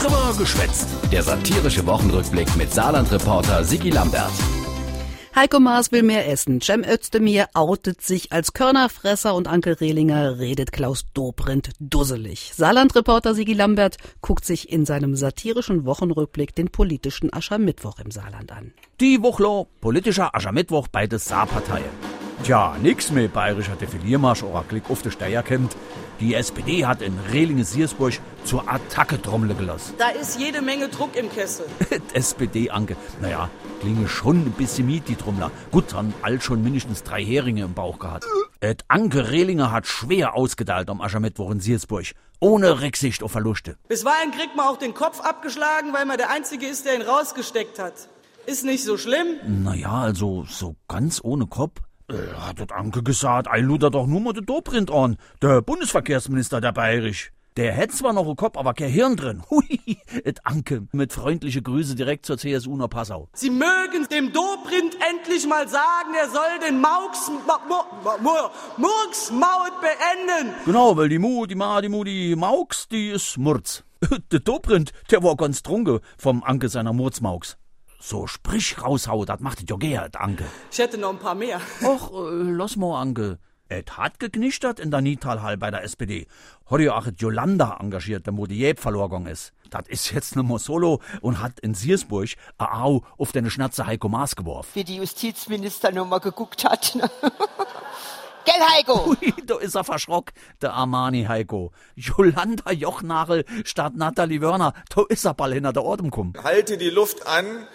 Drüber geschwätzt. Der satirische Wochenrückblick mit Saarland-Reporter Sigi Lambert. Heiko Maas will mehr essen. Cem Özdemir outet sich als Körnerfresser und Anke Rehlinger redet Klaus Dobrindt dusselig. Saarland-Reporter Sigi Lambert guckt sich in seinem satirischen Wochenrückblick den politischen Aschermittwoch im Saarland an. Die Wochlo, politischer Aschermittwoch bei der Saarparteien. Tja, nix mehr bayerischer Defiliermarsch oder Klick auf der Steier kennt. Die SPD hat in Rehlingen-Siersburg zur Attacke trommle gelassen. Da ist jede Menge Druck im Kessel. SPD-Anke. Naja, klinge schon ein bisschen mit, die Trommler. Gut, dann all schon mindestens drei Heringe im Bauch gehabt. Et Anke Rehlinger hat schwer ausgedeilt am Aschermittwoch in Siersburg. Ohne Rücksicht auf Verluste. Bisweilen kriegt man auch den Kopf abgeschlagen, weil man der Einzige ist, der ihn rausgesteckt hat. Ist nicht so schlimm? Naja, also so ganz ohne Kopf. Äh, hat dort Anke gesagt, ei luder doch nur mal de Dobrindt an, der Bundesverkehrsminister der Bayerisch. Der hätt zwar noch einen Kopf, aber kein Hirn drin. Hui, et Anke mit freundliche Grüße direkt zur CSU nach Passau. Sie mögen dem Dobrindt endlich mal sagen, er soll den Mauks, Murksmaut beenden. Genau, weil die Mu, die Ma, die Mu, die Mauks, die ist Murz. Der Dobrindt, der war ganz trunke vom Anke seiner Murzmauks. So sprich raushau, das macht jo gehört, Anke. Ich hätte noch ein paar mehr. Och, äh, lass mal, Anke. Et hat geknischtert in der Nitalhall bei der SPD. Hat ja auch Jolanda engagiert, der Modieb verloren ist. Das ist jetzt nur solo und hat in Siersburg a Au auf deine Schnatze Heiko Maas geworfen. Wie die Justizminister noch mal geguckt hat. Gell, Heiko? Ui, da ist er verschrock, der Armani Heiko. Jolanda Jochnagel statt Nathalie Wörner, da ist er bald hinter der Ordnung gekommen. Halte die Luft an,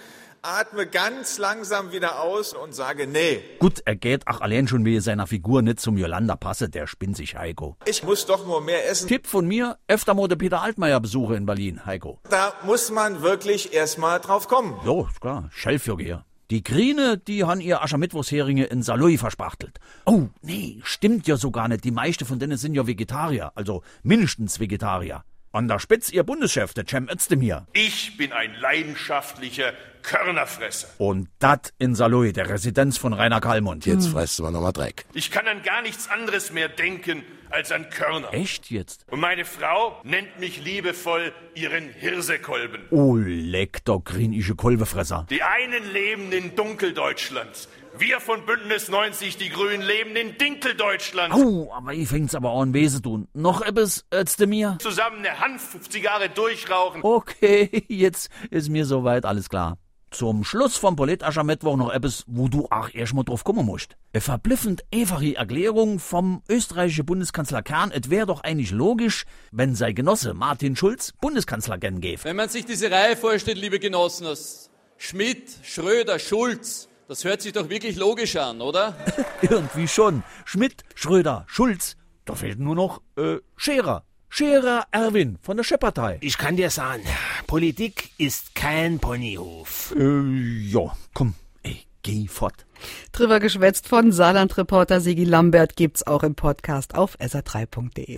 atme ganz langsam wieder aus und sage nee. Gut, er geht ach allein schon wie seiner Figur nicht zum Jolanda passe, der spinnt sich Heiko. Ich muss doch nur mehr essen. Tipp von mir, öfter mal Peter Altmaier besuche in Berlin, Heiko. Da muss man wirklich erstmal drauf kommen. Jo, klar, Schellfürgeher. Die Grine, die han ihr Aschermittwochsheringe in Saloy verspachtelt. Oh, nee, stimmt ja so gar nicht. Die meiste von denen sind ja Vegetarier, also mindestens Vegetarier. An der Spitz ihr Bundeschef, der Cem Özdemir. Ich bin ein leidenschaftlicher Körnerfresser. Und dat in Saloy, der Residenz von Rainer Kallmund. Jetzt fressen wir nochmal Dreck. Ich kann an gar nichts anderes mehr denken als an Körner. Echt jetzt? Und meine Frau nennt mich liebevoll ihren Hirsekolben. Oh, leck, der grinische Kolbefresser. Die einen leben in Dunkeldeutschland. Wir von Bündnis 90, die Grünen, leben in Dinkeldeutschland. Oh, aber ich fängt's aber an weh zu tun. Noch etwas, Özdemir? Zusammen eine Hanfzigarre durchrauchen. Okay, jetzt ist mir soweit alles klar. Zum Schluss vom Politaschermittwoch noch etwas, wo du auch erst mal drauf kommen musst. Eine verblüffend einfache Erklärung vom österreichischen Bundeskanzler Kern. Es wäre doch eigentlich logisch, wenn sein Genosse Martin Schulz Bundeskanzler gern gäbe. Wenn man sich diese Reihe vorstellt, liebe Genossen, aus Schmidt, Schröder, Schulz, das hört sich doch wirklich logisch an, oder? Irgendwie schon. Schmidt, Schröder, Schulz. Da fehlt nur noch, äh, Scherer. Scherer Erwin von der Schepppartei. Ich kann dir sagen, Politik ist kein Ponyhof. Äh, ja, komm, ey, geh fort. Drüber geschwätzt von Saarland-Reporter Sigi Lambert gibt's auch im Podcast auf sr3.de.